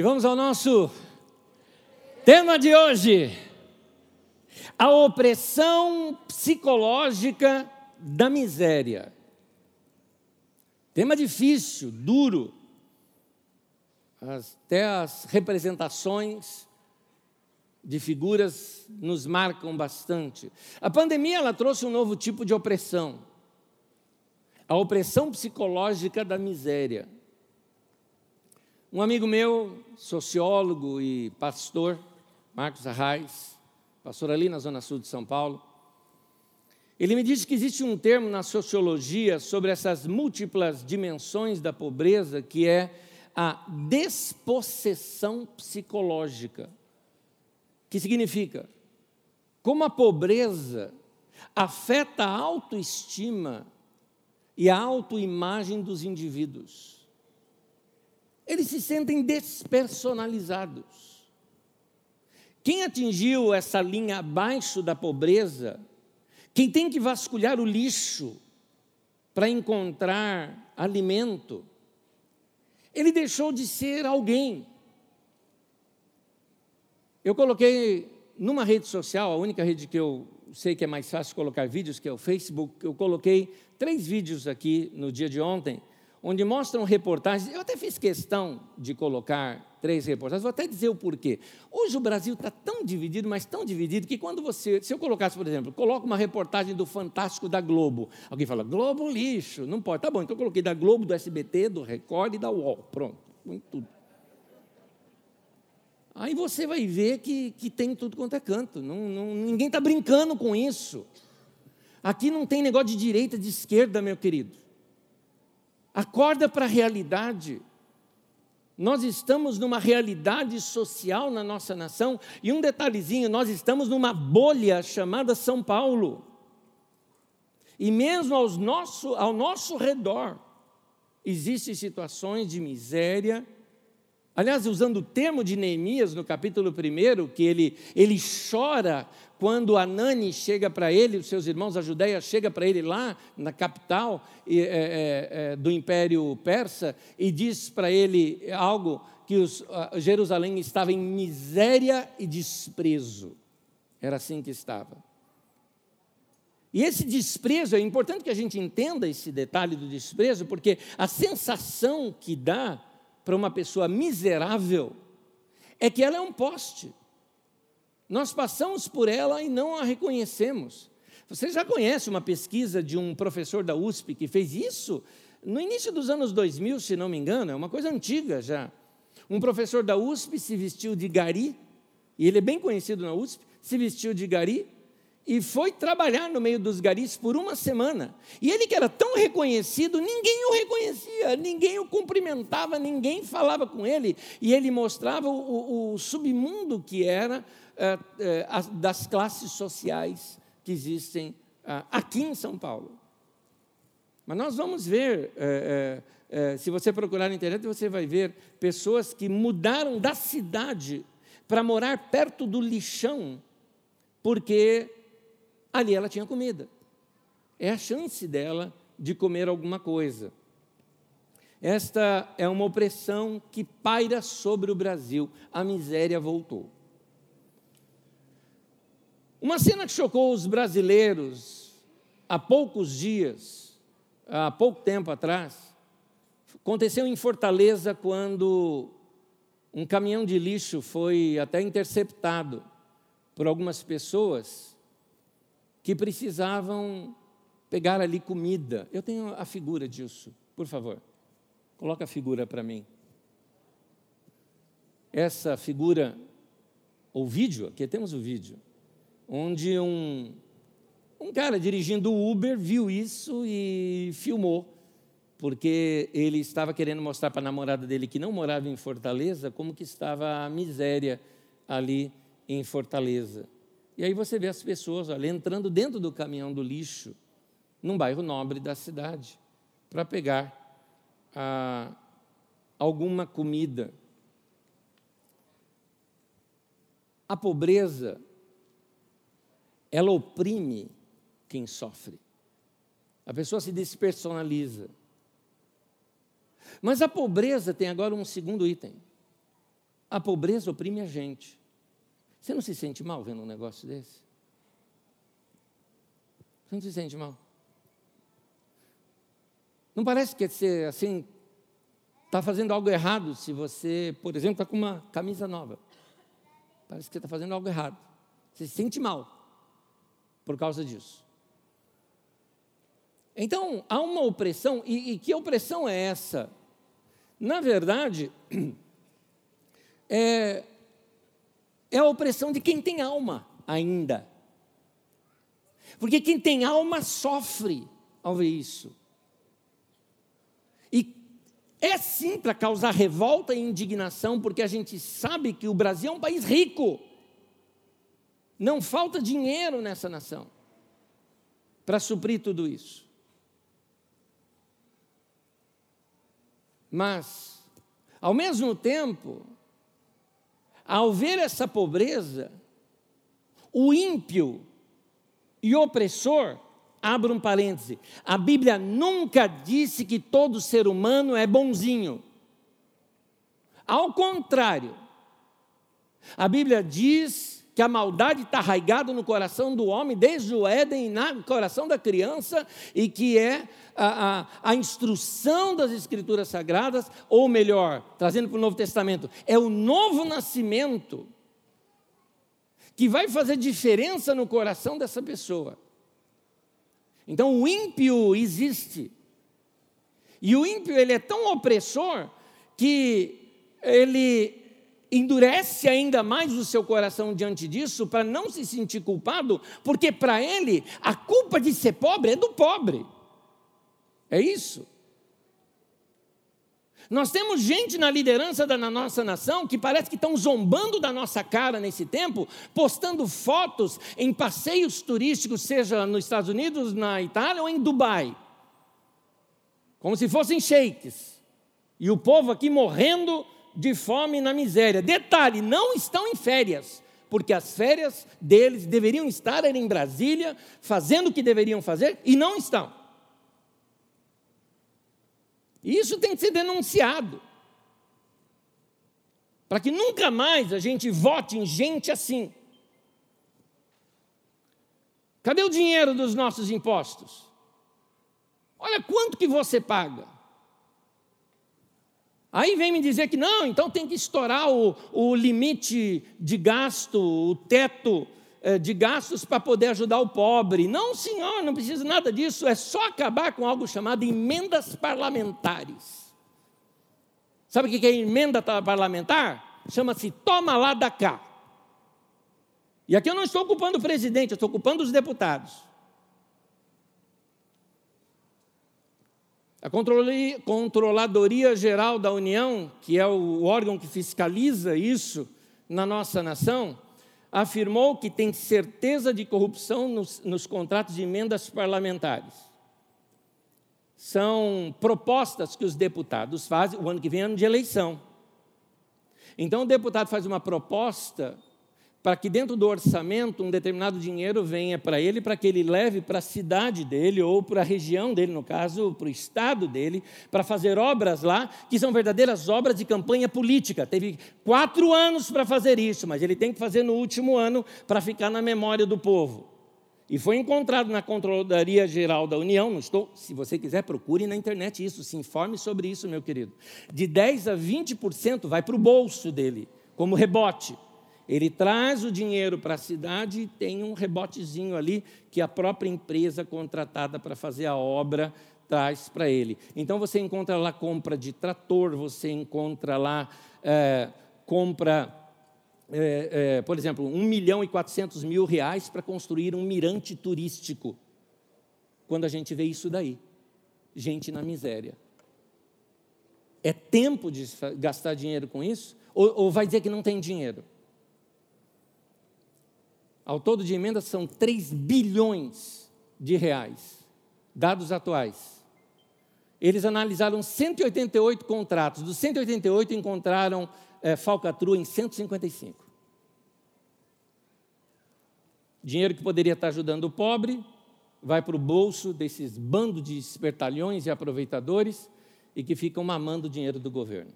E vamos ao nosso tema de hoje: a opressão psicológica da miséria. Tema difícil, duro. Até as representações de figuras nos marcam bastante. A pandemia ela trouxe um novo tipo de opressão. A opressão psicológica da miséria. Um amigo meu, sociólogo e pastor, Marcos Arraes, pastor ali na zona sul de São Paulo, ele me disse que existe um termo na sociologia sobre essas múltiplas dimensões da pobreza que é a despossessão psicológica. Que significa como a pobreza afeta a autoestima e a autoimagem dos indivíduos eles se sentem despersonalizados. Quem atingiu essa linha abaixo da pobreza, quem tem que vasculhar o lixo para encontrar alimento, ele deixou de ser alguém. Eu coloquei numa rede social, a única rede que eu sei que é mais fácil colocar vídeos, que é o Facebook, eu coloquei três vídeos aqui no dia de ontem, onde mostram reportagens. Eu até fiz questão de colocar três reportagens, vou até dizer o porquê. Hoje o Brasil está tão dividido, mas tão dividido, que quando você. Se eu colocasse, por exemplo, coloco uma reportagem do Fantástico da Globo. Alguém fala, Globo lixo, não pode. Tá bom, então eu coloquei da Globo, do SBT, do Record e da UOL. Pronto, muito tudo. Aí você vai ver que, que tem tudo quanto é canto. Não, não, ninguém está brincando com isso. Aqui não tem negócio de direita, de esquerda, meu querido. Acorda para a realidade. Nós estamos numa realidade social na nossa nação, e um detalhezinho: nós estamos numa bolha chamada São Paulo. E mesmo aos nosso, ao nosso redor, existem situações de miséria. Aliás, usando o termo de Neemias no capítulo 1, que ele, ele chora quando Anani chega para ele, os seus irmãos da Judéia chega para ele lá na capital é, é, é, do Império Persa e diz para ele algo que os, Jerusalém estava em miséria e desprezo. Era assim que estava. E esse desprezo, é importante que a gente entenda esse detalhe do desprezo, porque a sensação que dá para uma pessoa miserável é que ela é um poste. Nós passamos por ela e não a reconhecemos. Você já conhece uma pesquisa de um professor da USP que fez isso no início dos anos 2000, se não me engano, é uma coisa antiga já. Um professor da USP se vestiu de gari, e ele é bem conhecido na USP, se vestiu de gari e foi trabalhar no meio dos garis por uma semana. E ele que era tão reconhecido, ninguém o reconhecia, ninguém o cumprimentava, ninguém falava com ele, e ele mostrava o, o submundo que era das classes sociais que existem ah, aqui em São Paulo. Mas nós vamos ver, é, se você procurar na internet, você vai ver pessoas que mudaram da cidade para morar perto do lixão, porque ali ela tinha comida. É a chance dela de comer alguma coisa. Esta é uma opressão que paira sobre o Brasil. A miséria voltou. Uma cena que chocou os brasileiros há poucos dias, há pouco tempo atrás, aconteceu em Fortaleza quando um caminhão de lixo foi até interceptado por algumas pessoas que precisavam pegar ali comida. Eu tenho a figura disso, por favor. Coloca a figura para mim. Essa figura, o vídeo, aqui temos o vídeo onde um, um cara dirigindo o Uber viu isso e filmou, porque ele estava querendo mostrar para a namorada dele que não morava em Fortaleza como que estava a miséria ali em Fortaleza. E aí você vê as pessoas entrando dentro do caminhão do lixo, num bairro nobre da cidade, para pegar ah, alguma comida. A pobreza ela oprime quem sofre. A pessoa se despersonaliza. Mas a pobreza tem agora um segundo item. a pobreza oprime a gente. Você não se sente mal vendo um negócio desse? Você não se sente mal? Não parece que você, assim, está fazendo algo errado se você, por exemplo, está com uma camisa nova. Parece que você está fazendo algo errado. Você se sente mal por causa disso. Então, há uma opressão, e, e que opressão é essa? Na verdade, é, é a opressão de quem tem alma ainda. Porque quem tem alma sofre ao ver isso. E é sim para causar revolta e indignação, porque a gente sabe que o Brasil é um país rico. Não falta dinheiro nessa nação para suprir tudo isso. Mas, ao mesmo tempo, ao ver essa pobreza, o ímpio e opressor, abra um parêntese, a Bíblia nunca disse que todo ser humano é bonzinho. Ao contrário, a Bíblia diz que a maldade está arraigada no coração do homem, desde o Éden, no coração da criança, e que é a, a, a instrução das Escrituras Sagradas, ou melhor, trazendo para o Novo Testamento, é o novo nascimento que vai fazer diferença no coração dessa pessoa. Então o ímpio existe. E o ímpio ele é tão opressor que ele endurece ainda mais o seu coração diante disso para não se sentir culpado, porque para ele a culpa de ser pobre é do pobre. É isso. Nós temos gente na liderança da nossa nação que parece que estão zombando da nossa cara nesse tempo, postando fotos em passeios turísticos, seja nos Estados Unidos, na Itália ou em Dubai. Como se fossem sheiks. E o povo aqui morrendo de fome na miséria. Detalhe: não estão em férias, porque as férias deles deveriam estar em Brasília, fazendo o que deveriam fazer, e não estão. Isso tem que ser denunciado. Para que nunca mais a gente vote em gente assim. Cadê o dinheiro dos nossos impostos? Olha quanto que você paga. Aí vem me dizer que não, então tem que estourar o, o limite de gasto, o teto eh, de gastos para poder ajudar o pobre. Não, senhor, não precisa nada disso, é só acabar com algo chamado emendas parlamentares. Sabe o que é emenda parlamentar? Chama-se toma lá da cá. E aqui eu não estou ocupando o presidente, eu estou ocupando os deputados. A Controladoria Geral da União, que é o órgão que fiscaliza isso na nossa nação, afirmou que tem certeza de corrupção nos, nos contratos de emendas parlamentares. São propostas que os deputados fazem, o ano que vem é ano de eleição. Então o deputado faz uma proposta para que dentro do orçamento um determinado dinheiro venha para ele, para que ele leve para a cidade dele, ou para a região dele, no caso, para o estado dele, para fazer obras lá, que são verdadeiras obras de campanha política. Teve quatro anos para fazer isso, mas ele tem que fazer no último ano para ficar na memória do povo. E foi encontrado na Controladoria Geral da União, não estou, se você quiser, procure na internet isso, se informe sobre isso, meu querido. De 10 a 20% vai para o bolso dele, como rebote. Ele traz o dinheiro para a cidade e tem um rebotezinho ali que a própria empresa contratada para fazer a obra traz para ele. Então você encontra lá compra de trator, você encontra lá é, compra, é, é, por exemplo, 1 milhão e 400 mil reais para construir um mirante turístico. Quando a gente vê isso daí, gente na miséria. É tempo de gastar dinheiro com isso? Ou, ou vai dizer que não tem dinheiro? Ao todo de emendas são 3 bilhões de reais, dados atuais. Eles analisaram 188 contratos, dos 188 encontraram é, falcatrua em 155. Dinheiro que poderia estar ajudando o pobre, vai para o bolso desses bandos de espertalhões e aproveitadores e que ficam mamando o dinheiro do governo.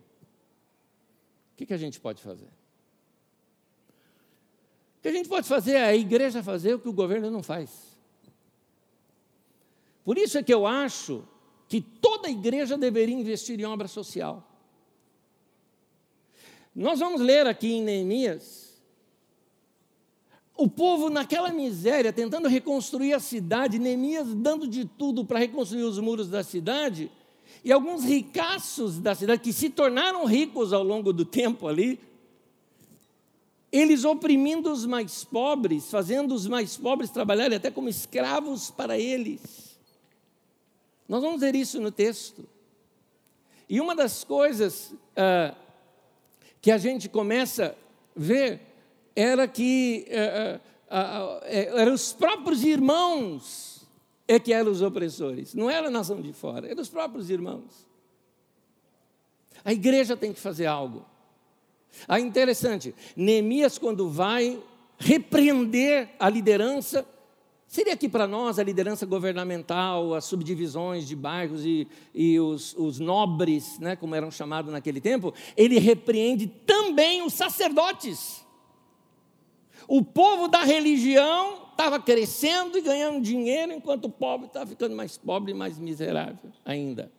O que, que a gente pode fazer? Que a gente pode fazer a igreja fazer o que o governo não faz. Por isso é que eu acho que toda igreja deveria investir em obra social. Nós vamos ler aqui em Neemias o povo naquela miséria, tentando reconstruir a cidade, Neemias dando de tudo para reconstruir os muros da cidade, e alguns ricaços da cidade, que se tornaram ricos ao longo do tempo ali, eles oprimindo os mais pobres, fazendo os mais pobres trabalharem até como escravos para eles. Nós vamos ver isso no texto. E uma das coisas ah, que a gente começa a ver era que é, é, eram os próprios irmãos é que eram os opressores, não era a nação de fora, eram os próprios irmãos. A igreja tem que fazer algo. Ah, interessante, Neemias, quando vai repreender a liderança, seria aqui para nós a liderança governamental, as subdivisões de bairros e, e os, os, nobres, né, como eram chamados naquele tempo, ele repreende também os sacerdotes. O povo da religião estava crescendo e ganhando dinheiro, enquanto o pobre estava ficando mais pobre e mais miserável ainda.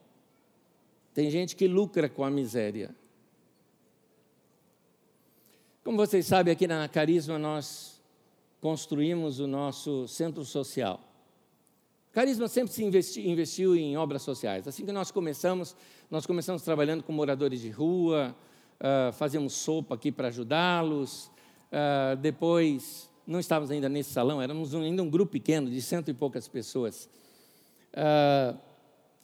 Tem gente que lucra com a miséria. Como vocês sabem, aqui na Carisma nós construímos o nosso centro social. Carisma sempre se investi, investiu em obras sociais. Assim que nós começamos, nós começamos trabalhando com moradores de rua, uh, fazíamos sopa aqui para ajudá-los, Uh, depois, não estávamos ainda nesse salão, éramos ainda um grupo pequeno, de cento e poucas pessoas. Uh,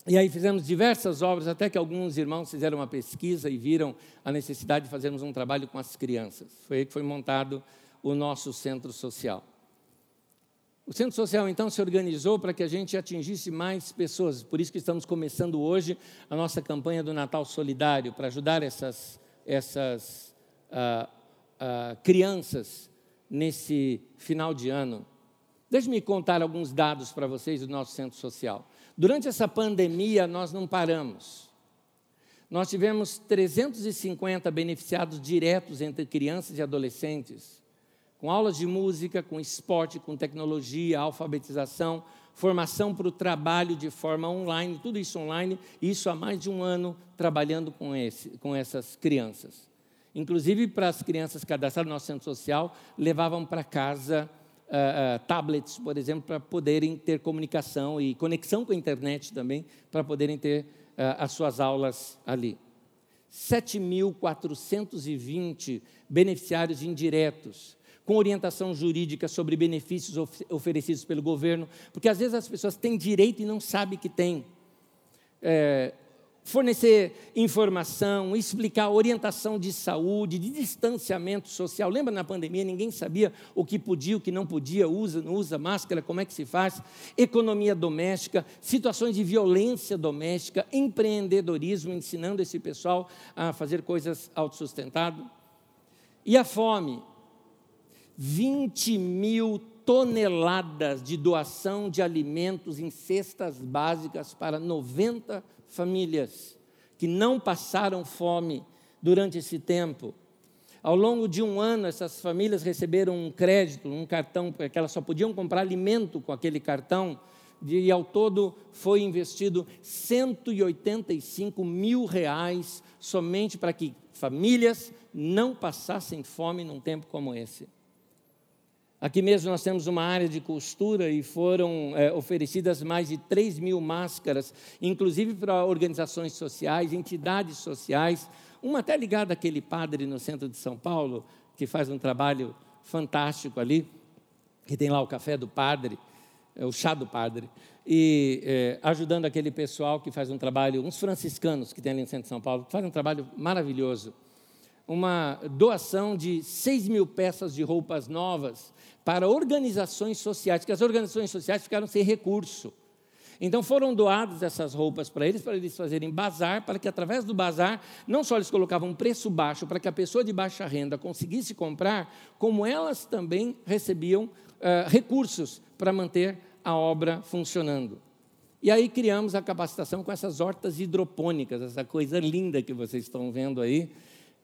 e aí fizemos diversas obras, até que alguns irmãos fizeram uma pesquisa e viram a necessidade de fazermos um trabalho com as crianças. Foi aí que foi montado o nosso centro social. O centro social, então, se organizou para que a gente atingisse mais pessoas. Por isso que estamos começando hoje a nossa campanha do Natal Solidário, para ajudar essas, essas uh, uh, crianças nesse final de ano. Deixe-me contar alguns dados para vocês do nosso centro social. Durante essa pandemia, nós não paramos. Nós tivemos 350 beneficiados diretos entre crianças e adolescentes, com aulas de música, com esporte, com tecnologia, alfabetização, formação para o trabalho de forma online, tudo isso online, isso há mais de um ano trabalhando com, esse, com essas crianças. Inclusive, para as crianças cadastradas no nosso centro social, levavam para casa uh, tablets, por exemplo, para poderem ter comunicação e conexão com a internet também, para poderem ter uh, as suas aulas ali. 7.420 beneficiários indiretos, com orientação jurídica sobre benefícios of oferecidos pelo governo, porque às vezes as pessoas têm direito e não sabem que têm. É, fornecer informação, explicar orientação de saúde, de distanciamento social. Lembra na pandemia, ninguém sabia o que podia, o que não podia, usa, não usa máscara, como é que se faz? Economia doméstica, situações de violência doméstica, empreendedorismo, ensinando esse pessoal a fazer coisas autossustentado. E a fome, 20 mil toneladas de doação de alimentos em cestas básicas para 90 famílias que não passaram fome durante esse tempo. Ao longo de um ano, essas famílias receberam um crédito, um cartão, porque elas só podiam comprar alimento com aquele cartão, e ao todo foi investido 185 mil reais somente para que famílias não passassem fome num tempo como esse. Aqui mesmo nós temos uma área de costura e foram é, oferecidas mais de 3 mil máscaras, inclusive para organizações sociais, entidades sociais. Uma até ligada àquele padre no centro de São Paulo, que faz um trabalho fantástico ali, que tem lá o café do padre, é, o chá do padre, e é, ajudando aquele pessoal que faz um trabalho, uns franciscanos que tem ali no centro de São Paulo, que faz um trabalho maravilhoso. Uma doação de 6 mil peças de roupas novas para organizações sociais, que as organizações sociais ficaram sem recurso. Então foram doadas essas roupas para eles, para eles fazerem bazar, para que através do bazar, não só eles colocavam um preço baixo para que a pessoa de baixa renda conseguisse comprar, como elas também recebiam uh, recursos para manter a obra funcionando. E aí criamos a capacitação com essas hortas hidropônicas, essa coisa linda que vocês estão vendo aí,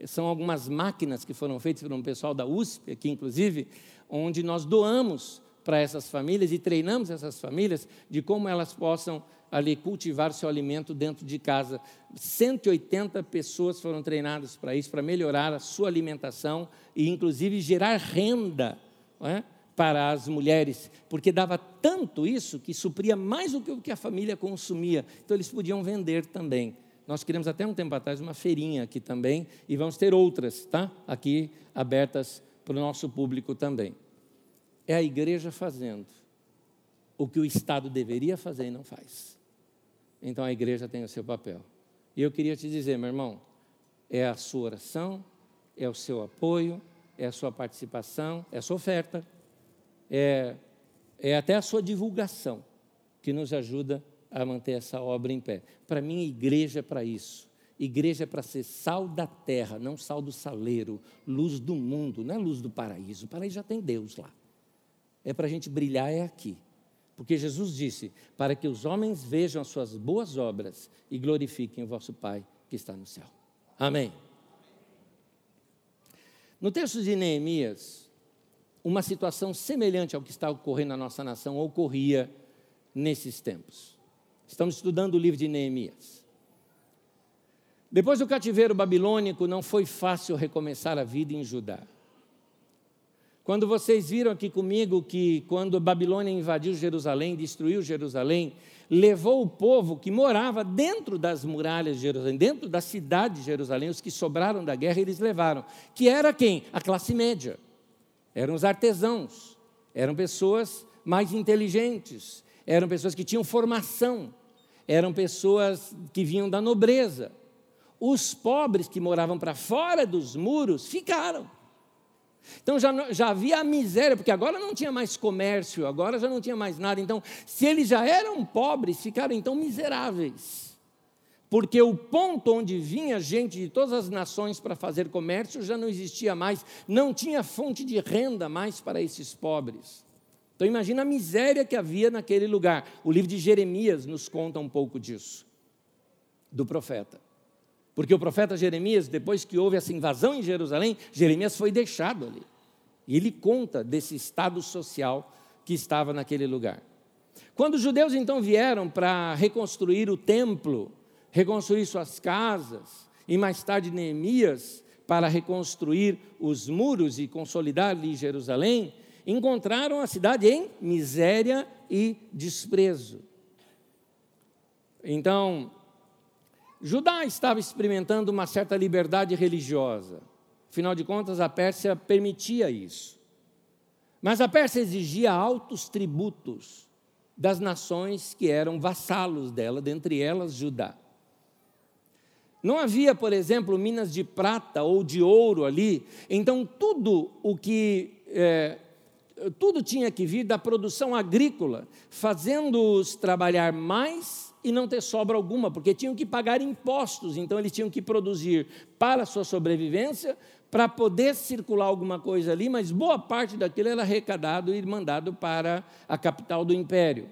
São algumas máquinas que foram feitas por um pessoal da USP, aqui inclusive, onde nós doamos para essas famílias e treinamos essas famílias de como elas possam ali cultivar seu alimento dentro de casa. 180 pessoas foram treinadas para isso, para melhorar a sua alimentação e, inclusive, gerar renda é? para as mulheres, porque dava tanto isso que supria mais do que o que a família consumia. Então, eles podiam vender também. Nós queremos até um tempo atrás uma feirinha aqui também e vamos ter outras, tá? Aqui abertas para o nosso público também. É a igreja fazendo o que o Estado deveria fazer e não faz. Então a igreja tem o seu papel. E eu queria te dizer, meu irmão, é a sua oração, é o seu apoio, é a sua participação, é a sua oferta, é, é até a sua divulgação que nos ajuda a manter essa obra em pé. Para mim, igreja é para isso. Igreja é para ser sal da terra, não sal do saleiro, luz do mundo, não é luz do paraíso. O paraíso já tem Deus lá. É para a gente brilhar, é aqui. Porque Jesus disse: para que os homens vejam as suas boas obras e glorifiquem o vosso Pai que está no céu. Amém. No texto de Neemias, uma situação semelhante ao que está ocorrendo na nossa nação ocorria nesses tempos. Estamos estudando o livro de Neemias. Depois do cativeiro babilônico, não foi fácil recomeçar a vida em Judá. Quando vocês viram aqui comigo que quando a Babilônia invadiu Jerusalém, destruiu Jerusalém, levou o povo que morava dentro das muralhas de Jerusalém, dentro da cidade de Jerusalém, os que sobraram da guerra, eles levaram. Que era quem? A classe média. Eram os artesãos, eram pessoas mais inteligentes, eram pessoas que tinham formação, eram pessoas que vinham da nobreza. Os pobres que moravam para fora dos muros ficaram. Então já, já havia a miséria, porque agora não tinha mais comércio, agora já não tinha mais nada. Então, se eles já eram pobres, ficaram então miseráveis. Porque o ponto onde vinha gente de todas as nações para fazer comércio já não existia mais, não tinha fonte de renda mais para esses pobres. Então imagina a miséria que havia naquele lugar. O livro de Jeremias nos conta um pouco disso, do profeta. Porque o profeta Jeremias, depois que houve essa invasão em Jerusalém, Jeremias foi deixado ali. E ele conta desse estado social que estava naquele lugar. Quando os judeus então vieram para reconstruir o templo, reconstruir suas casas, e mais tarde Neemias para reconstruir os muros e consolidar ali Jerusalém, encontraram a cidade em miséria e desprezo. Então, Judá estava experimentando uma certa liberdade religiosa. Afinal de contas, a Pérsia permitia isso. Mas a Pérsia exigia altos tributos das nações que eram vassalos dela, dentre elas Judá. Não havia, por exemplo, minas de prata ou de ouro ali, então tudo o que é, tudo tinha que vir da produção agrícola, fazendo-os trabalhar mais e não ter sobra alguma, porque tinham que pagar impostos, então eles tinham que produzir para a sua sobrevivência, para poder circular alguma coisa ali, mas boa parte daquilo era arrecadado e mandado para a capital do império.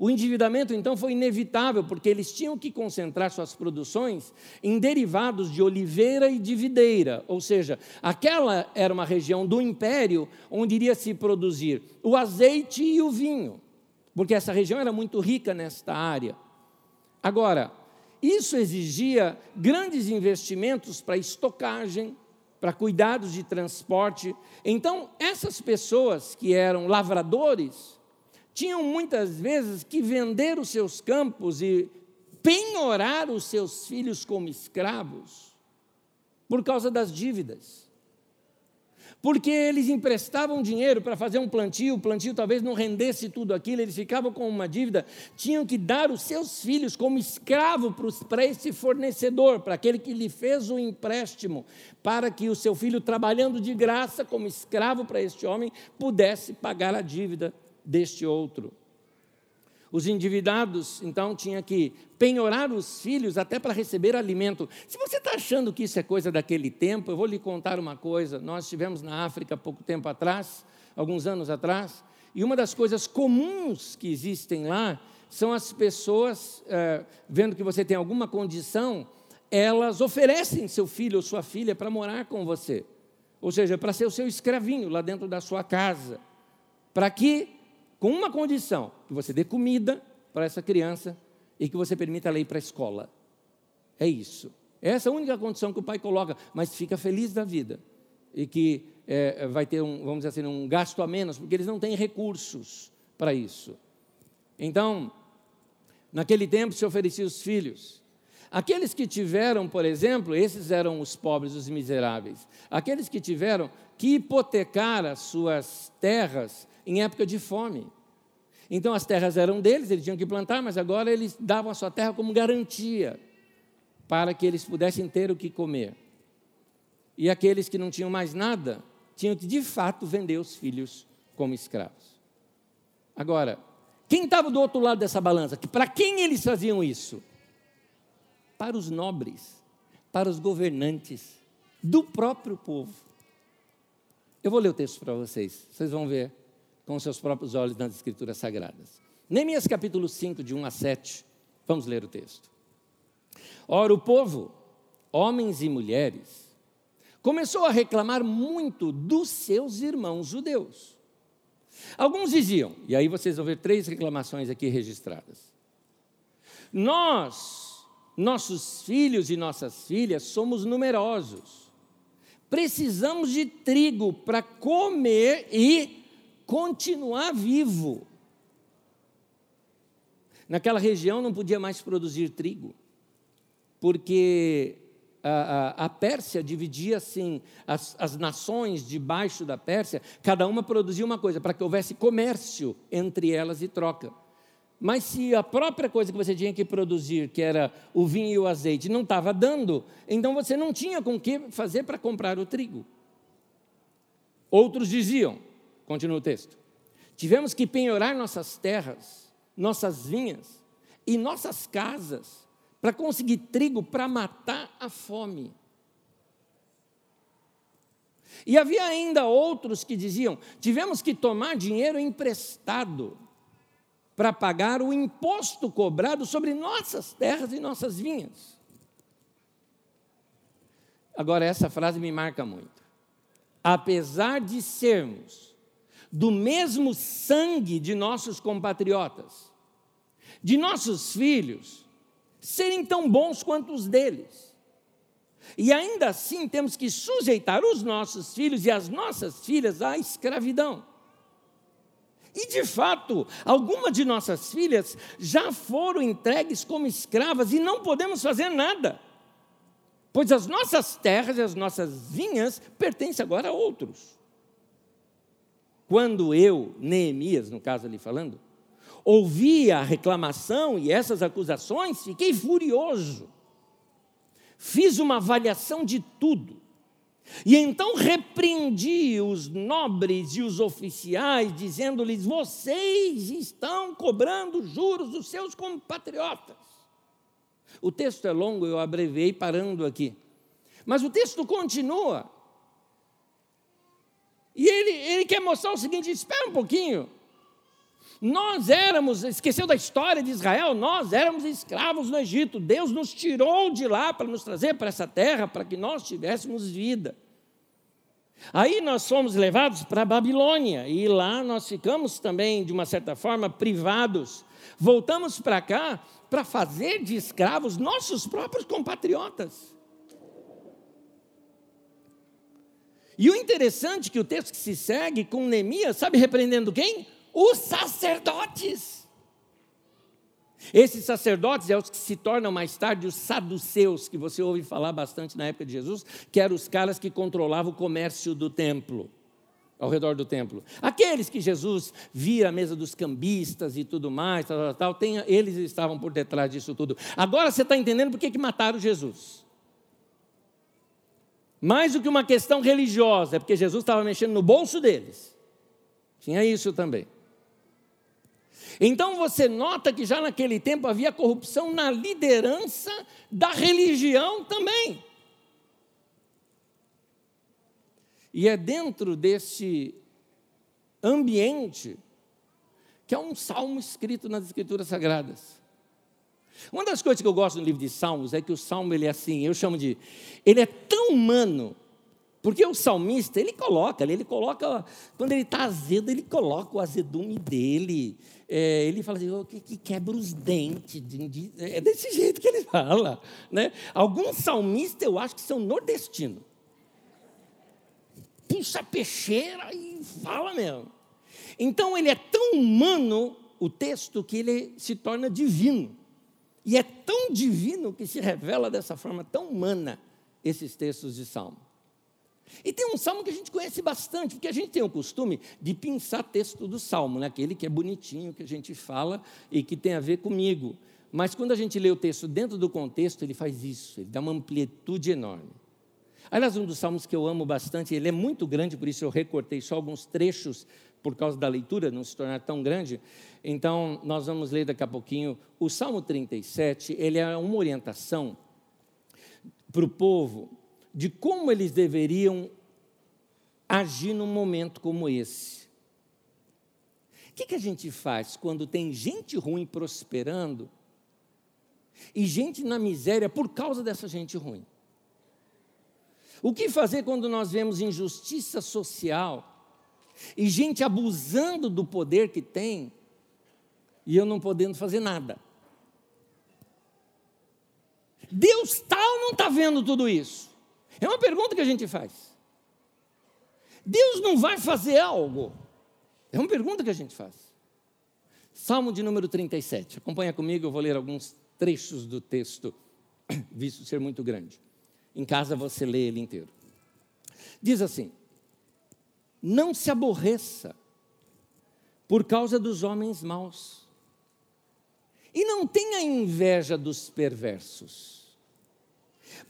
O endividamento, então, foi inevitável, porque eles tinham que concentrar suas produções em derivados de oliveira e de videira, ou seja, aquela era uma região do império onde iria se produzir o azeite e o vinho, porque essa região era muito rica nesta área. Agora, isso exigia grandes investimentos para estocagem, para cuidados de transporte. Então, essas pessoas que eram lavradores tinham muitas vezes que vender os seus campos e penhorar os seus filhos como escravos por causa das dívidas. Porque eles emprestavam dinheiro para fazer um plantio, o plantio talvez não rendesse tudo aquilo, eles ficavam com uma dívida, tinham que dar os seus filhos como escravo para esse fornecedor, para aquele que lhe fez o empréstimo, para que o seu filho, trabalhando de graça como escravo para este homem, pudesse pagar a dívida deste outro. Os endividados, então, tinham que penhorar os filhos até para receber alimento. Se você está achando que isso é coisa daquele tempo, eu vou lhe contar uma coisa. Nós estivemos na África pouco tempo atrás, alguns anos atrás, e uma das coisas comuns que existem lá são as pessoas, é, vendo que você tem alguma condição, elas oferecem seu filho ou sua filha para morar com você. Ou seja, para ser o seu escravinho lá dentro da sua casa. Para que, com uma condição, que você dê comida para essa criança e que você permita ela ir para a escola. É isso. Essa é a única condição que o pai coloca, mas fica feliz da vida. E que é, vai ter, um, vamos dizer assim, um gasto a menos, porque eles não têm recursos para isso. Então, naquele tempo se oferecia os filhos. Aqueles que tiveram, por exemplo, esses eram os pobres, os miseráveis. Aqueles que tiveram que hipotecar as suas terras em época de fome. Então as terras eram deles, eles tinham que plantar, mas agora eles davam a sua terra como garantia para que eles pudessem ter o que comer. E aqueles que não tinham mais nada, tinham que de fato vender os filhos como escravos. Agora, quem estava do outro lado dessa balança? Para quem eles faziam isso? Para os nobres, para os governantes, do próprio povo. Eu vou ler o texto para vocês, vocês vão ver com seus próprios olhos nas Escrituras Sagradas. Neemias capítulo 5, de 1 a 7. Vamos ler o texto. Ora, o povo, homens e mulheres, começou a reclamar muito dos seus irmãos judeus. Alguns diziam, e aí vocês vão ver três reclamações aqui registradas. Nós, nossos filhos e nossas filhas, somos numerosos. Precisamos de trigo para comer e continuar vivo. Naquela região não podia mais produzir trigo, porque a, a, a Pérsia dividia assim as, as nações debaixo da Pérsia, cada uma produzia uma coisa, para que houvesse comércio entre elas e troca. Mas se a própria coisa que você tinha que produzir, que era o vinho e o azeite, não estava dando, então você não tinha com que fazer para comprar o trigo. Outros diziam, continua o texto, tivemos que penhorar nossas terras, nossas vinhas e nossas casas para conseguir trigo para matar a fome. E havia ainda outros que diziam: tivemos que tomar dinheiro emprestado para pagar o imposto cobrado sobre nossas terras e nossas vinhas. Agora, essa frase me marca muito. Apesar de sermos do mesmo sangue de nossos compatriotas, de nossos filhos, serem tão bons quanto os deles. E ainda assim temos que sujeitar os nossos filhos e as nossas filhas à escravidão. E de fato, algumas de nossas filhas já foram entregues como escravas e não podemos fazer nada, pois as nossas terras e as nossas vinhas pertencem agora a outros. Quando eu, Neemias, no caso ali falando, ouvi a reclamação e essas acusações, fiquei furioso. Fiz uma avaliação de tudo. E então repreendi os nobres e os oficiais, dizendo-lhes: vocês estão cobrando juros dos seus compatriotas. O texto é longo, eu abreviei parando aqui. Mas o texto continua. E ele, ele quer mostrar o seguinte: espera um pouquinho. Nós éramos, esqueceu da história de Israel? Nós éramos escravos no Egito. Deus nos tirou de lá para nos trazer para essa terra, para que nós tivéssemos vida. Aí nós fomos levados para a Babilônia e lá nós ficamos também, de uma certa forma, privados. Voltamos para cá para fazer de escravos nossos próprios compatriotas. E o interessante é que o texto que se segue com Neemias, sabe repreendendo quem? os sacerdotes. Esses sacerdotes é os que se tornam mais tarde os saduceus, que você ouve falar bastante na época de Jesus, que eram os caras que controlavam o comércio do templo, ao redor do templo. Aqueles que Jesus via a mesa dos cambistas e tudo mais, tal, tal, tal tem, eles estavam por detrás disso tudo. Agora você está entendendo por que, que mataram Jesus. Mais do que uma questão religiosa, é porque Jesus estava mexendo no bolso deles. Tinha isso também. Então você nota que já naquele tempo havia corrupção na liderança da religião também. E é dentro desse ambiente que é um salmo escrito nas Escrituras Sagradas. Uma das coisas que eu gosto no livro de Salmos é que o Salmo ele é assim, eu chamo de, ele é tão humano, porque o salmista ele coloca, ele coloca, quando ele está azedo ele coloca o azedume dele, é, ele fala assim, oh, que, que, quebra os dentes, de, de, é desse jeito que ele fala, né? Alguns salmistas eu acho que são nordestinos, puxa a peixeira e fala mesmo. Então ele é tão humano o texto que ele se torna divino. E é tão divino que se revela dessa forma tão humana esses textos de salmo. E tem um salmo que a gente conhece bastante, porque a gente tem o costume de pensar texto do salmo, né? aquele que é bonitinho, que a gente fala e que tem a ver comigo. Mas quando a gente lê o texto dentro do contexto, ele faz isso, ele dá uma amplitude enorme. Aliás, um dos salmos que eu amo bastante, ele é muito grande, por isso eu recortei só alguns trechos por causa da leitura não se tornar tão grande. Então, nós vamos ler daqui a pouquinho. O Salmo 37, ele é uma orientação para o povo de como eles deveriam agir num momento como esse. O que, que a gente faz quando tem gente ruim prosperando e gente na miséria por causa dessa gente ruim? O que fazer quando nós vemos injustiça social e gente abusando do poder que tem, e eu não podendo fazer nada. Deus está ou não está vendo tudo isso? É uma pergunta que a gente faz. Deus não vai fazer algo? É uma pergunta que a gente faz. Salmo de número 37. Acompanha comigo, eu vou ler alguns trechos do texto, visto ser muito grande. Em casa você lê ele inteiro. Diz assim: não se aborreça por causa dos homens maus. E não tenha inveja dos perversos.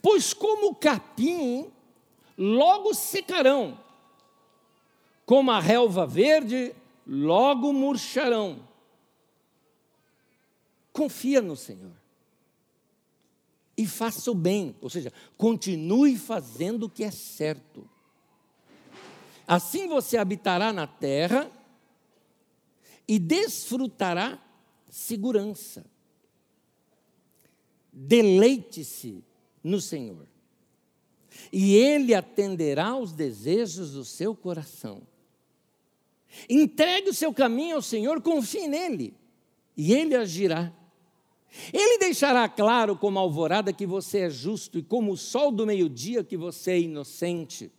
Pois como o capim, logo secarão, como a relva verde, logo murcharão. Confia no Senhor. E faça o bem, ou seja, continue fazendo o que é certo Assim você habitará na terra e desfrutará segurança. Deleite-se no Senhor, e Ele atenderá aos desejos do seu coração. Entregue o seu caminho ao Senhor, confie nele, e Ele agirá. Ele deixará claro como a alvorada que você é justo e como o sol do meio-dia que você é inocente.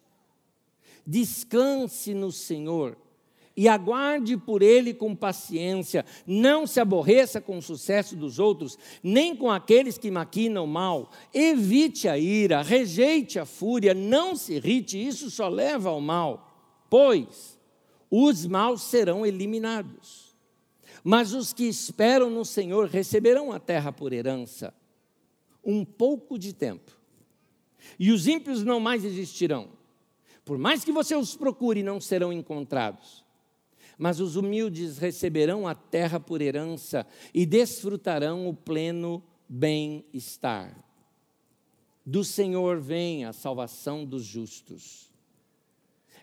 Descanse no Senhor e aguarde por ele com paciência. Não se aborreça com o sucesso dos outros, nem com aqueles que maquinam mal. Evite a ira, rejeite a fúria, não se irrite, isso só leva ao mal. Pois os maus serão eliminados. Mas os que esperam no Senhor receberão a terra por herança. Um pouco de tempo. E os ímpios não mais existirão por mais que você os procure, não serão encontrados. Mas os humildes receberão a terra por herança e desfrutarão o pleno bem-estar. Do Senhor vem a salvação dos justos.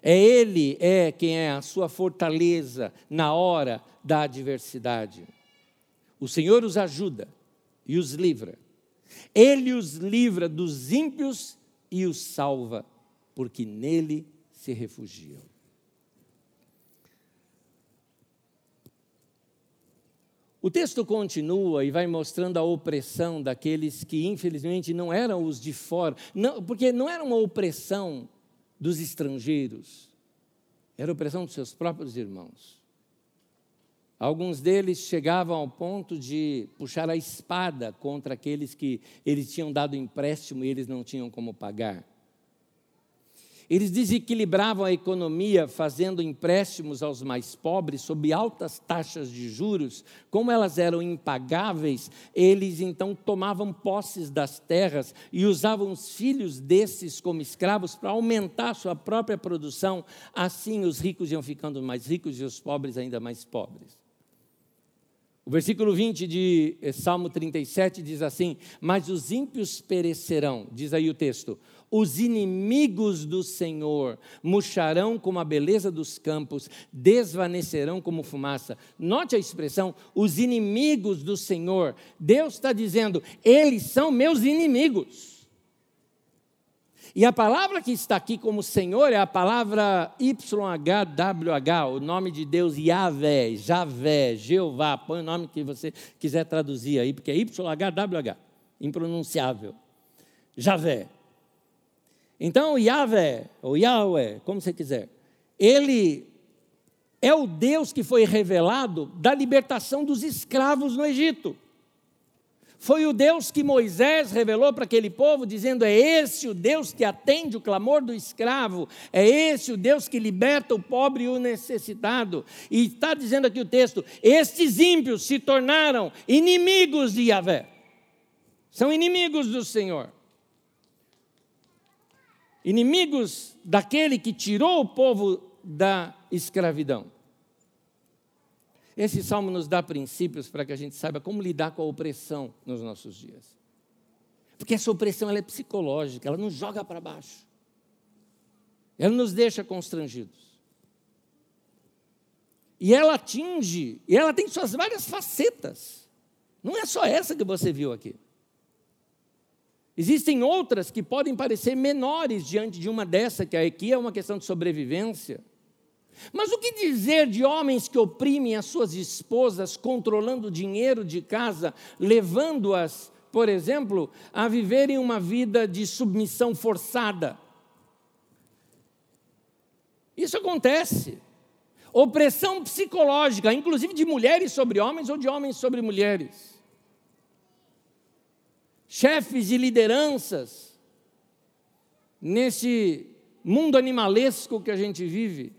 É Ele é quem é a sua fortaleza na hora da adversidade. O Senhor os ajuda e os livra. Ele os livra dos ímpios e os salva porque nele se refugiam. O texto continua e vai mostrando a opressão daqueles que, infelizmente, não eram os de fora, não, porque não era uma opressão dos estrangeiros, era opressão dos seus próprios irmãos. Alguns deles chegavam ao ponto de puxar a espada contra aqueles que eles tinham dado empréstimo e eles não tinham como pagar. Eles desequilibravam a economia fazendo empréstimos aos mais pobres sob altas taxas de juros. Como elas eram impagáveis, eles então tomavam posses das terras e usavam os filhos desses como escravos para aumentar sua própria produção. Assim, os ricos iam ficando mais ricos e os pobres ainda mais pobres. O versículo 20 de eh, Salmo 37 diz assim: Mas os ímpios perecerão, diz aí o texto, os inimigos do Senhor murcharão como a beleza dos campos, desvanecerão como fumaça. Note a expressão, os inimigos do Senhor. Deus está dizendo, eles são meus inimigos. E a palavra que está aqui como Senhor é a palavra YHWH, o nome de Deus Yahvé, Javé, Jeová, põe o nome que você quiser traduzir aí, porque é YHWH, impronunciável. Javé. Então, Yahvé, ou Yahweh, como você quiser, ele é o Deus que foi revelado da libertação dos escravos no Egito. Foi o Deus que Moisés revelou para aquele povo, dizendo: É esse o Deus que atende o clamor do escravo, é esse o Deus que liberta o pobre e o necessitado. E está dizendo aqui o texto: Estes ímpios se tornaram inimigos de Yahvé, são inimigos do Senhor inimigos daquele que tirou o povo da escravidão. Esse salmo nos dá princípios para que a gente saiba como lidar com a opressão nos nossos dias. Porque essa opressão ela é psicológica, ela nos joga para baixo. Ela nos deixa constrangidos. E ela atinge, e ela tem suas várias facetas. Não é só essa que você viu aqui. Existem outras que podem parecer menores diante de uma dessa, que aqui é uma questão de sobrevivência. Mas o que dizer de homens que oprimem as suas esposas, controlando o dinheiro de casa, levando-as, por exemplo, a viverem uma vida de submissão forçada? Isso acontece. Opressão psicológica, inclusive de mulheres sobre homens ou de homens sobre mulheres chefes e lideranças nesse mundo animalesco que a gente vive,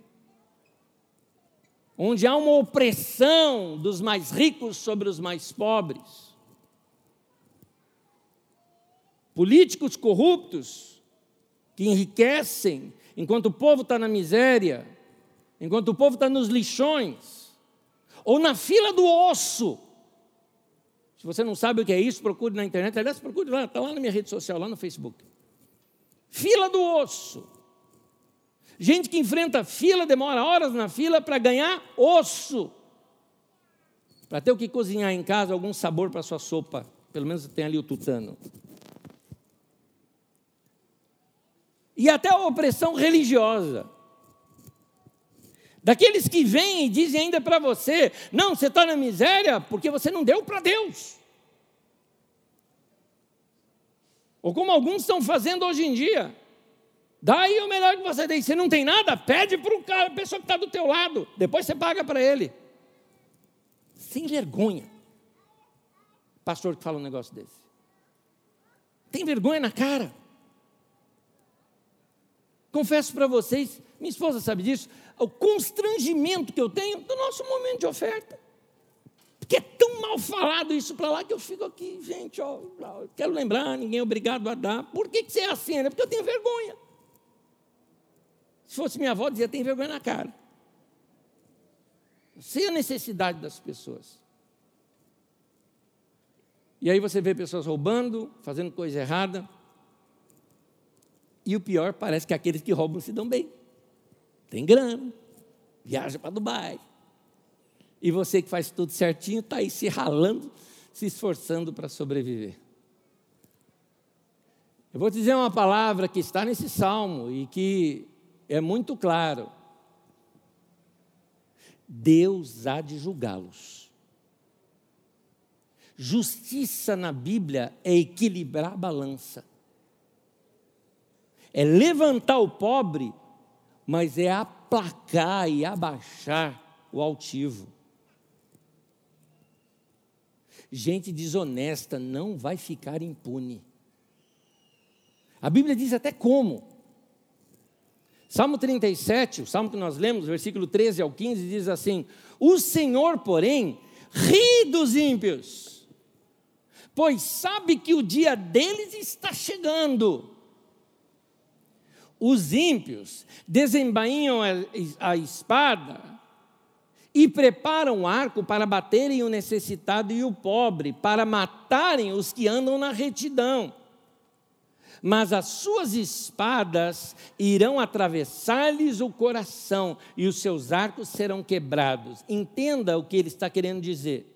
onde há uma opressão dos mais ricos sobre os mais pobres, políticos corruptos que enriquecem enquanto o povo está na miséria, enquanto o povo está nos lixões, ou na fila do osso se você não sabe o que é isso, procure na internet. Aliás, procure lá, está lá na minha rede social, lá no Facebook. Fila do osso. Gente que enfrenta fila, demora horas na fila para ganhar osso. Para ter o que cozinhar em casa, algum sabor para sua sopa. Pelo menos tem ali o tutano. E até a opressão religiosa. Daqueles que vêm e dizem ainda para você: não, você está na miséria porque você não deu para Deus. Ou como alguns estão fazendo hoje em dia. Daí o melhor que você tem. Você não tem nada, pede para a pessoa que está do teu lado. Depois você paga para ele. Sem vergonha. Pastor que fala um negócio desse. Tem vergonha na cara. Confesso para vocês, minha esposa sabe disso, o constrangimento que eu tenho do nosso momento de oferta. Porque é tão mal falado isso para lá que eu fico aqui, gente, ó, quero lembrar, ninguém é obrigado a dar. Por que, que você é assim? É porque eu tenho vergonha. Se fosse minha avó, dizia, tem vergonha na cara. sei a necessidade das pessoas. E aí você vê pessoas roubando, fazendo coisa errada. E o pior, parece que aqueles que roubam se dão bem tem grana, viaja para Dubai. E você que faz tudo certinho, está aí se ralando, se esforçando para sobreviver. Eu vou dizer uma palavra que está nesse salmo e que é muito claro. Deus há de julgá-los. Justiça na Bíblia é equilibrar a balança, é levantar o pobre mas é aplacar e abaixar o altivo. Gente desonesta não vai ficar impune. A Bíblia diz até como. Salmo 37, o salmo que nós lemos, versículo 13 ao 15, diz assim: O Senhor, porém, ri dos ímpios, pois sabe que o dia deles está chegando. Os ímpios desembainham a espada e preparam o arco para baterem o necessitado e o pobre, para matarem os que andam na retidão. Mas as suas espadas irão atravessar-lhes o coração e os seus arcos serão quebrados. Entenda o que ele está querendo dizer.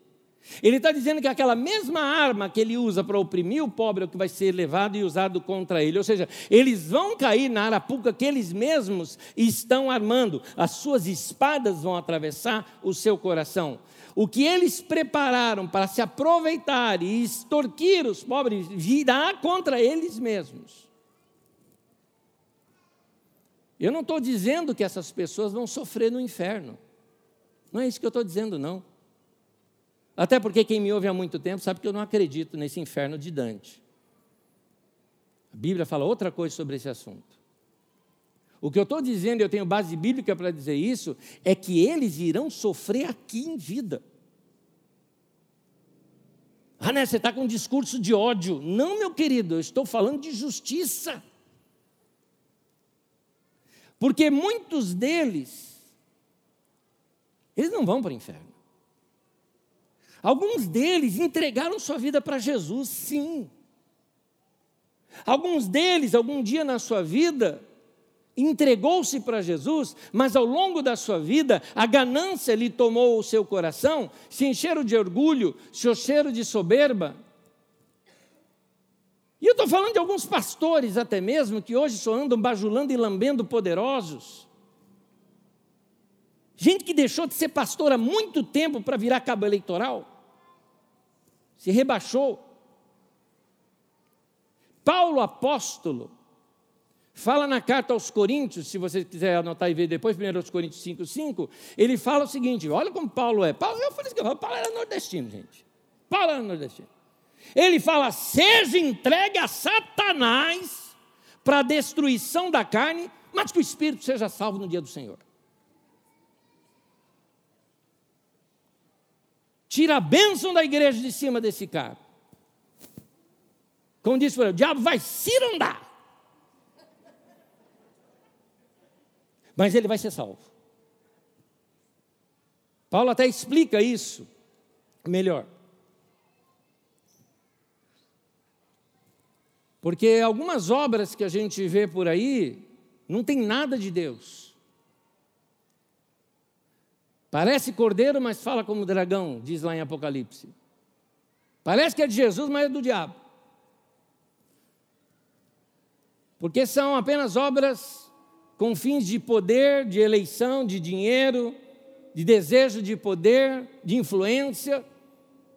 Ele está dizendo que aquela mesma arma que ele usa para oprimir o pobre é o que vai ser levado e usado contra ele. Ou seja, eles vão cair na arapuca que eles mesmos estão armando. As suas espadas vão atravessar o seu coração. O que eles prepararam para se aproveitar e extorquir os pobres virá contra eles mesmos. Eu não estou dizendo que essas pessoas vão sofrer no inferno. Não é isso que eu estou dizendo, não. Até porque quem me ouve há muito tempo sabe que eu não acredito nesse inferno de Dante. A Bíblia fala outra coisa sobre esse assunto. O que eu estou dizendo, eu tenho base bíblica para dizer isso, é que eles irão sofrer aqui em vida. Ah, né, você está com um discurso de ódio. Não, meu querido, eu estou falando de justiça. Porque muitos deles, eles não vão para o inferno. Alguns deles entregaram sua vida para Jesus, sim. Alguns deles, algum dia na sua vida, entregou-se para Jesus, mas ao longo da sua vida, a ganância lhe tomou o seu coração, se encheram de orgulho, se encheram de soberba. E eu estou falando de alguns pastores, até mesmo, que hoje só andam bajulando e lambendo poderosos. Gente que deixou de ser pastor há muito tempo para virar cabo eleitoral se rebaixou. Paulo apóstolo fala na carta aos Coríntios, se você quiser anotar e ver depois, 1 Coríntios 5, 5, ele fala o seguinte: olha como Paulo é. Paulo, eu falei isso Paulo era nordestino, gente. Paulo era nordestino. Ele fala: seja entregue a Satanás para a destruição da carne, mas que o espírito seja salvo no dia do Senhor. Tira a bênção da igreja de cima desse cara. Como disse o diabo vai cirandar. Mas ele vai ser salvo. Paulo até explica isso melhor. Porque algumas obras que a gente vê por aí não tem nada de Deus. Parece cordeiro, mas fala como dragão, diz lá em Apocalipse. Parece que é de Jesus, mas é do diabo. Porque são apenas obras com fins de poder, de eleição, de dinheiro, de desejo de poder, de influência.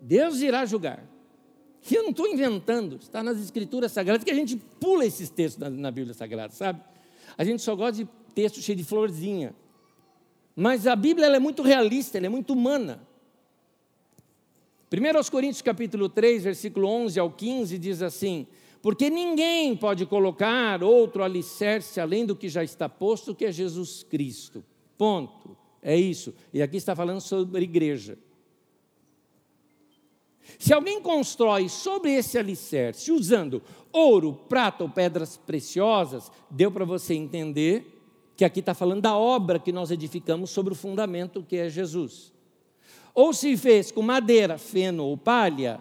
Deus irá julgar. E eu não estou inventando, está nas Escrituras Sagradas, que a gente pula esses textos na, na Bíblia Sagrada, sabe? A gente só gosta de texto cheio de florzinha. Mas a Bíblia é muito realista, ela é muito humana. 1 Coríntios capítulo 3, versículo 11 ao 15 diz assim: Porque ninguém pode colocar outro alicerce além do que já está posto, que é Jesus Cristo. Ponto. É isso. E aqui está falando sobre igreja. Se alguém constrói sobre esse alicerce usando ouro, prata ou pedras preciosas, deu para você entender que aqui está falando da obra que nós edificamos sobre o fundamento que é Jesus. Ou se fez com madeira, feno ou palha,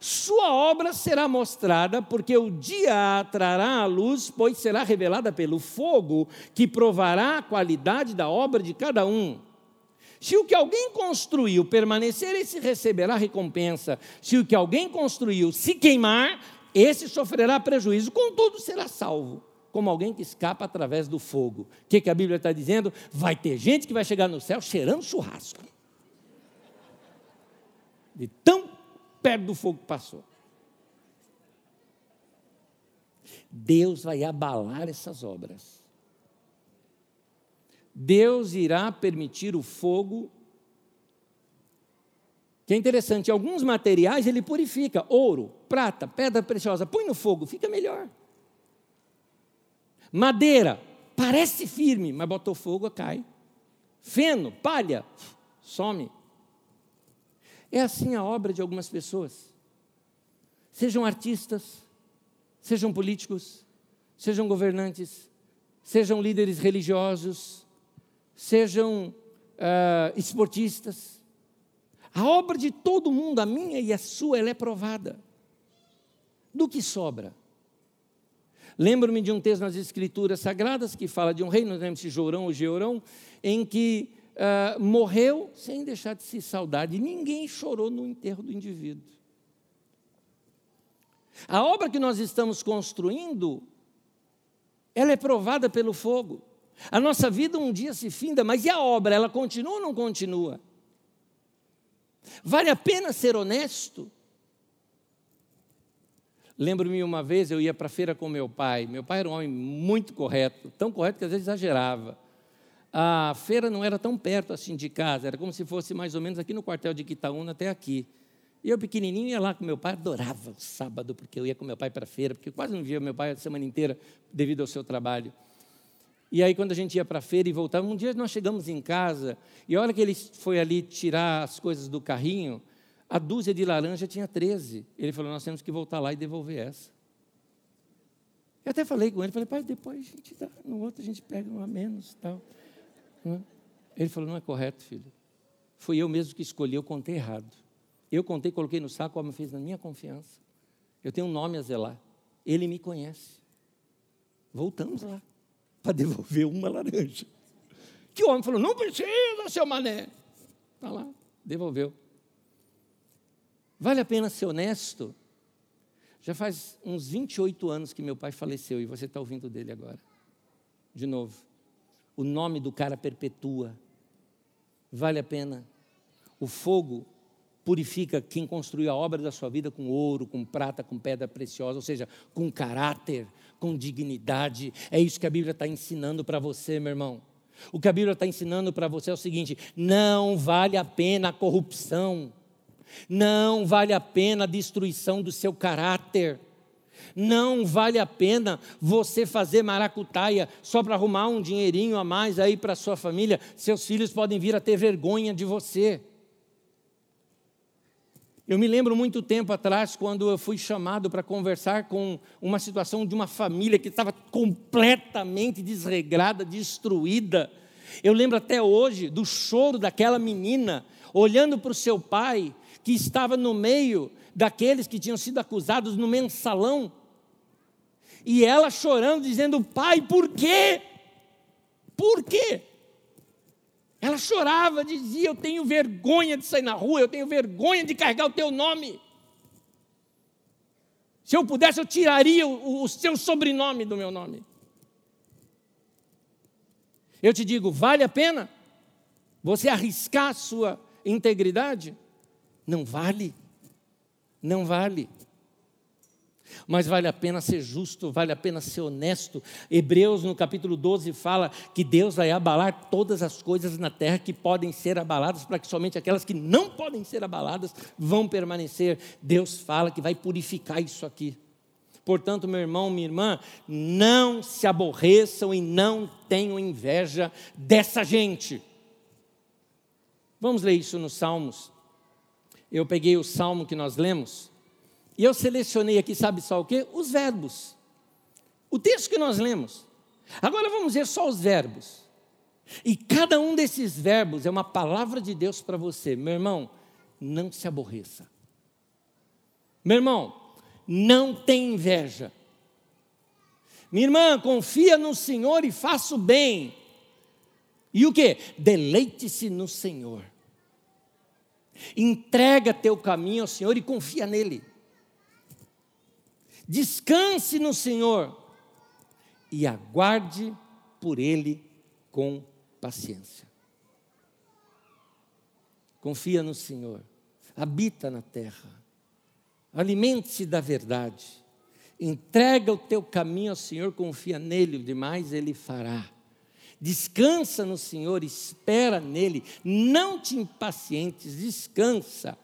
sua obra será mostrada, porque o dia trará a luz, pois será revelada pelo fogo, que provará a qualidade da obra de cada um. Se o que alguém construiu permanecer, esse receberá recompensa. Se o que alguém construiu se queimar, esse sofrerá prejuízo, contudo será salvo como alguém que escapa através do fogo. O que, que a Bíblia está dizendo? Vai ter gente que vai chegar no céu cheirando churrasco. De tão perto do fogo que passou. Deus vai abalar essas obras. Deus irá permitir o fogo. Que é interessante, alguns materiais ele purifica, ouro, prata, pedra preciosa, põe no fogo, fica melhor. Madeira, parece firme, mas botou fogo, cai. Feno, palha, some. É assim a obra de algumas pessoas. Sejam artistas, sejam políticos, sejam governantes, sejam líderes religiosos, sejam uh, esportistas. A obra de todo mundo, a minha e a sua, ela é provada. Do que sobra? Lembro-me de um texto nas Escrituras Sagradas que fala de um rei, não lembro se Jorão ou Georão, em que uh, morreu sem deixar de se saudar, e ninguém chorou no enterro do indivíduo. A obra que nós estamos construindo, ela é provada pelo fogo. A nossa vida um dia se finda, mas e a obra? Ela continua ou não continua? Vale a pena ser honesto? Lembro-me uma vez, eu ia para a feira com meu pai. Meu pai era um homem muito correto, tão correto que às vezes exagerava. A feira não era tão perto assim de casa, era como se fosse mais ou menos aqui no quartel de Quitaúna até aqui. E eu pequenininho ia lá com meu pai, adorava o sábado, porque eu ia com meu pai para a feira, porque quase não via meu pai a semana inteira devido ao seu trabalho. E aí, quando a gente ia para a feira e voltava, um dia nós chegamos em casa, e a hora que ele foi ali tirar as coisas do carrinho, a dúzia de laranja tinha 13. Ele falou: Nós temos que voltar lá e devolver essa. Eu até falei com ele, falei, pai, depois a gente dá, no outro a gente pega um a menos tal. Ele falou, não é correto, filho. Fui eu mesmo que escolhi, eu contei errado. Eu contei, coloquei no saco, o homem fez na minha confiança. Eu tenho um nome a zelar. Ele me conhece. Voltamos lá para devolver uma laranja. Que o homem falou: não precisa, seu mané. Está lá, devolveu. Vale a pena ser honesto? Já faz uns 28 anos que meu pai faleceu e você está ouvindo dele agora. De novo. O nome do cara perpetua. Vale a pena. O fogo purifica quem construiu a obra da sua vida com ouro, com prata, com pedra preciosa, ou seja, com caráter, com dignidade. É isso que a Bíblia está ensinando para você, meu irmão. O que a Bíblia está ensinando para você é o seguinte: não vale a pena a corrupção, não vale a pena a destruição do seu caráter. Não vale a pena você fazer maracutaia só para arrumar um dinheirinho a mais aí para sua família. Seus filhos podem vir a ter vergonha de você. Eu me lembro muito tempo atrás, quando eu fui chamado para conversar com uma situação de uma família que estava completamente desregrada, destruída. Eu lembro até hoje do choro daquela menina, olhando para o seu pai, que estava no meio daqueles que tinham sido acusados no mensalão. E ela chorando, dizendo: Pai, por quê? Por quê? Ela chorava, dizia: Eu tenho vergonha de sair na rua, eu tenho vergonha de carregar o teu nome. Se eu pudesse, eu tiraria o, o seu sobrenome do meu nome. Eu te digo: vale a pena você arriscar a sua integridade? Não vale. Não vale mas vale a pena ser justo, vale a pena ser honesto. Hebreus, no capítulo 12, fala que Deus vai abalar todas as coisas na terra que podem ser abaladas, para que somente aquelas que não podem ser abaladas vão permanecer. Deus fala que vai purificar isso aqui. Portanto, meu irmão, minha irmã, não se aborreçam e não tenham inveja dessa gente. Vamos ler isso nos Salmos. Eu peguei o salmo que nós lemos e eu selecionei aqui, sabe só o quê? Os verbos. O texto que nós lemos. Agora vamos ver só os verbos. E cada um desses verbos é uma palavra de Deus para você. Meu irmão, não se aborreça. Meu irmão, não tem inveja. Minha irmã, confia no Senhor e faça o bem. E o que? Deleite-se no Senhor. Entrega teu caminho ao Senhor e confia nele. Descanse no Senhor e aguarde por Ele com paciência. Confia no Senhor, habita na terra, alimente-se da verdade, entrega o teu caminho ao Senhor, confia nele, o demais Ele fará. Descansa no Senhor, espera nele, não te impacientes, descansa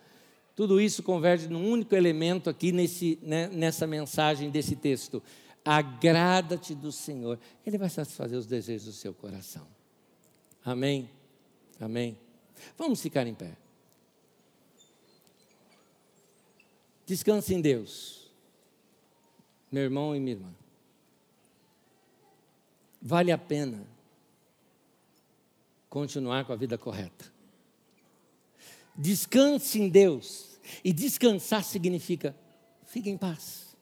tudo isso converge num único elemento aqui nesse, né, nessa mensagem desse texto. Agrada-te do Senhor, Ele vai satisfazer os desejos do seu coração. Amém? Amém? Vamos ficar em pé. Descanse em Deus, meu irmão e minha irmã. Vale a pena continuar com a vida correta. Descanse em Deus. E descansar significa fique em paz.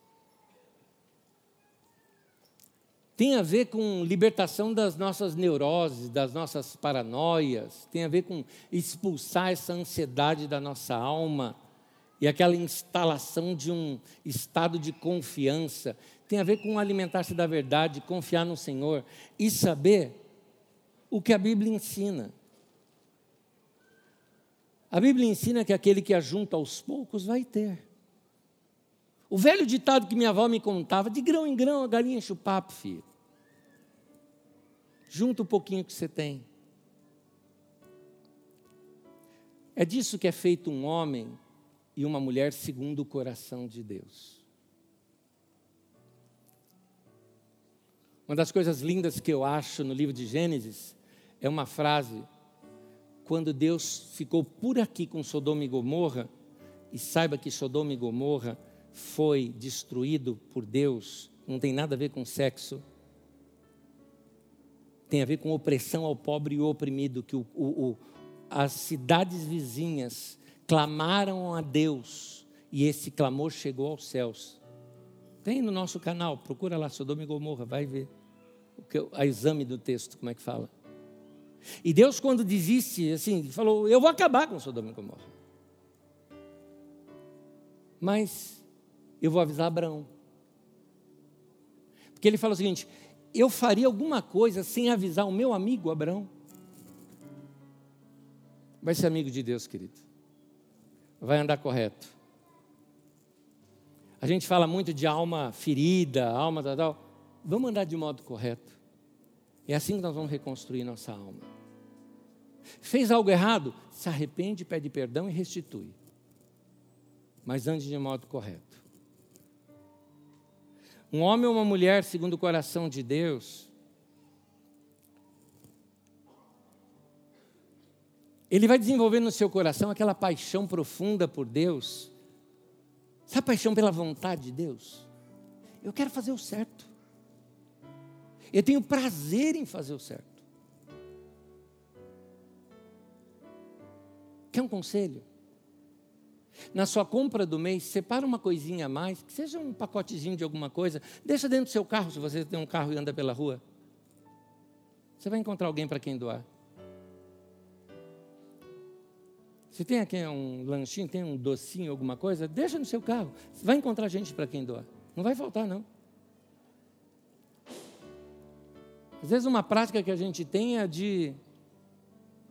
Tem a ver com libertação das nossas neuroses, das nossas paranoias, tem a ver com expulsar essa ansiedade da nossa alma e aquela instalação de um estado de confiança. Tem a ver com alimentar-se da verdade, confiar no Senhor e saber o que a Bíblia ensina. A Bíblia ensina que aquele que ajunta aos poucos vai ter. O velho ditado que minha avó me contava, de grão em grão a galinha enche o papo, filho. Junta um pouquinho que você tem. É disso que é feito um homem e uma mulher segundo o coração de Deus. Uma das coisas lindas que eu acho no livro de Gênesis é uma frase quando Deus ficou por aqui com Sodoma e Gomorra, e saiba que Sodoma e Gomorra foi destruído por Deus, não tem nada a ver com sexo, tem a ver com opressão ao pobre e oprimido, que o, o, o, as cidades vizinhas clamaram a Deus e esse clamor chegou aos céus. Tem no nosso canal, procura lá Sodoma e Gomorra, vai ver o que, a exame do texto, como é que fala. E Deus, quando desiste, assim, falou: Eu vou acabar com Sodoma e Gomorra. Mas eu vou avisar Abraão. Porque ele fala o seguinte: Eu faria alguma coisa sem avisar o meu amigo Abraão? Vai ser amigo de Deus, querido. Vai andar correto. A gente fala muito de alma ferida, alma tal, tal. Vamos andar de modo correto. É assim que nós vamos reconstruir nossa alma. Fez algo errado? Se arrepende, pede perdão e restitui. Mas ande de modo correto. Um homem ou uma mulher, segundo o coração de Deus, ele vai desenvolver no seu coração aquela paixão profunda por Deus. Sabe a paixão pela vontade de Deus? Eu quero fazer o certo. Eu tenho prazer em fazer o certo. Quer um conselho? Na sua compra do mês, separa uma coisinha a mais, que seja um pacotezinho de alguma coisa, deixa dentro do seu carro, se você tem um carro e anda pela rua. Você vai encontrar alguém para quem doar. Se tem aqui um lanchinho, tem um docinho, alguma coisa, deixa no seu carro. Vai encontrar gente para quem doar. Não vai faltar, não. Às vezes uma prática que a gente tem é de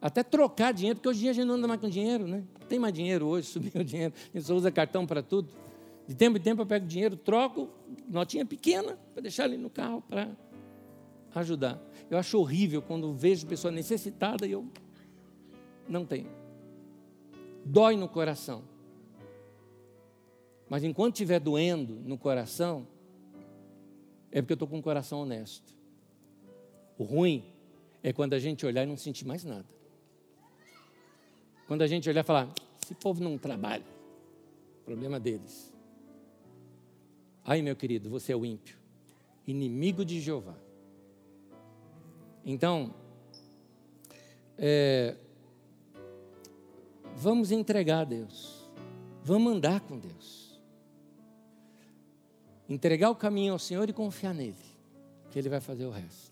até trocar dinheiro, porque hoje em dia a gente não anda mais com dinheiro, né? Tem mais dinheiro hoje, subiu o dinheiro, a gente só usa cartão para tudo. De tempo em tempo eu pego dinheiro, troco, notinha pequena, para deixar ali no carro para ajudar. Eu acho horrível quando vejo pessoa necessitada e eu não tenho. Dói no coração. Mas enquanto estiver doendo no coração, é porque eu estou com um coração honesto. O ruim é quando a gente olhar e não sentir mais nada. Quando a gente olhar e falar, esse povo não trabalha, problema deles. Aí, meu querido, você é o ímpio, inimigo de Jeová. Então, é, vamos entregar a Deus, vamos andar com Deus, entregar o caminho ao Senhor e confiar nele, que Ele vai fazer o resto.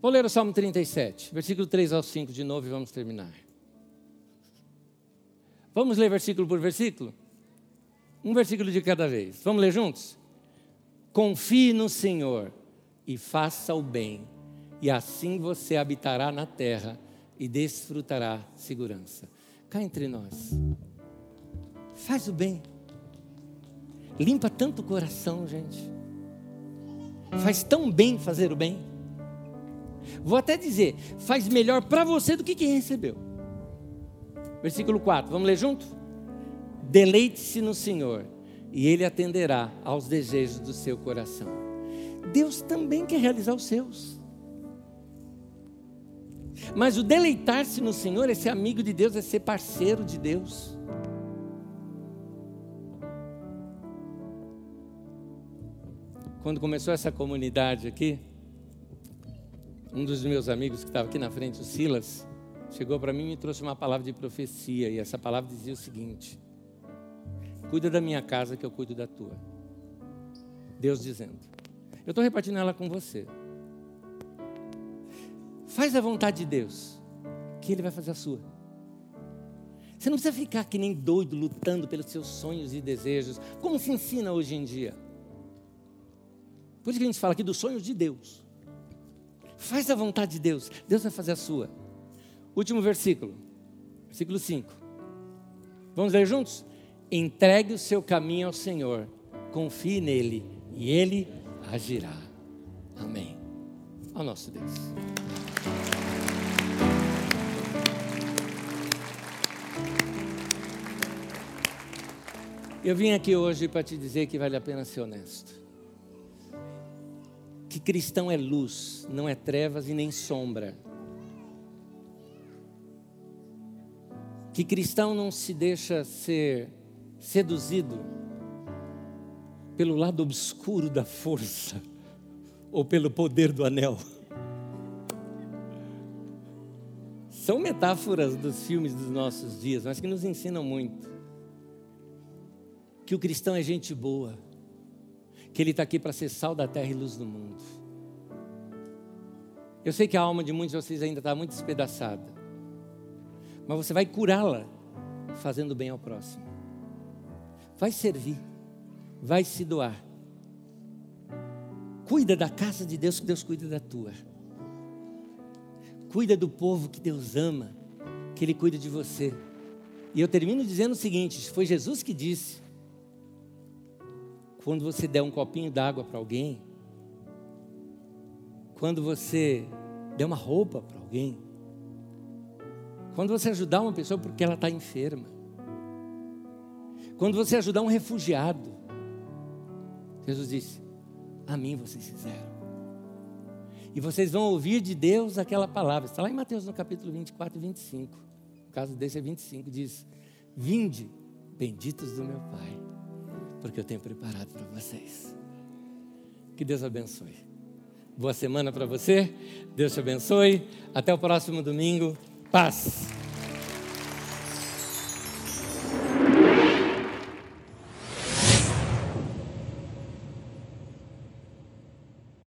Vou ler o Salmo 37, versículo 3 ao 5 de novo e vamos terminar. Vamos ler versículo por versículo? Um versículo de cada vez. Vamos ler juntos? Confie no Senhor e faça o bem, e assim você habitará na terra e desfrutará segurança. Cá entre nós. Faz o bem. Limpa tanto o coração, gente. Faz tão bem fazer o bem. Vou até dizer, faz melhor para você do que quem recebeu. Versículo 4, vamos ler junto? Deleite-se no Senhor, e Ele atenderá aos desejos do seu coração. Deus também quer realizar os seus. Mas o deleitar-se no Senhor é ser amigo de Deus, é ser parceiro de Deus. Quando começou essa comunidade aqui, um dos meus amigos que estava aqui na frente, o Silas, chegou para mim e me trouxe uma palavra de profecia. E essa palavra dizia o seguinte: Cuida da minha casa que eu cuido da tua. Deus dizendo. Eu estou repartindo ela com você. Faz a vontade de Deus, que Ele vai fazer a sua. Você não precisa ficar que nem doido lutando pelos seus sonhos e desejos, como se ensina hoje em dia. Por isso que a gente fala aqui dos sonhos de Deus. Faz a vontade de Deus, Deus vai fazer a sua. Último versículo, versículo 5. Vamos ler juntos? Entregue o seu caminho ao Senhor, confie nele e ele agirá. Amém. Ao nosso Deus. Eu vim aqui hoje para te dizer que vale a pena ser honesto. Que cristão é luz, não é trevas e nem sombra. Que cristão não se deixa ser seduzido pelo lado obscuro da força ou pelo poder do anel. São metáforas dos filmes dos nossos dias, mas que nos ensinam muito que o cristão é gente boa, que ele está aqui para ser sal da terra e luz do mundo. Eu sei que a alma de muitos de vocês ainda está muito despedaçada, mas você vai curá-la fazendo bem ao próximo. Vai servir, vai se doar. Cuida da casa de Deus, que Deus cuida da tua. Cuida do povo que Deus ama, que Ele cuida de você. E eu termino dizendo o seguinte: foi Jesus que disse quando você der um copinho d'água para alguém, quando você der uma roupa para alguém, quando você ajudar uma pessoa porque ela está enferma, quando você ajudar um refugiado, Jesus disse: A mim vocês fizeram. E vocês vão ouvir de Deus aquela palavra. Está lá em Mateus no capítulo 24 e 25. O caso desse é 25. Diz: Vinde, benditos do meu Pai porque eu tenho preparado para vocês. Que Deus abençoe. Boa semana para você. Deus te abençoe. Até o próximo domingo. Paz.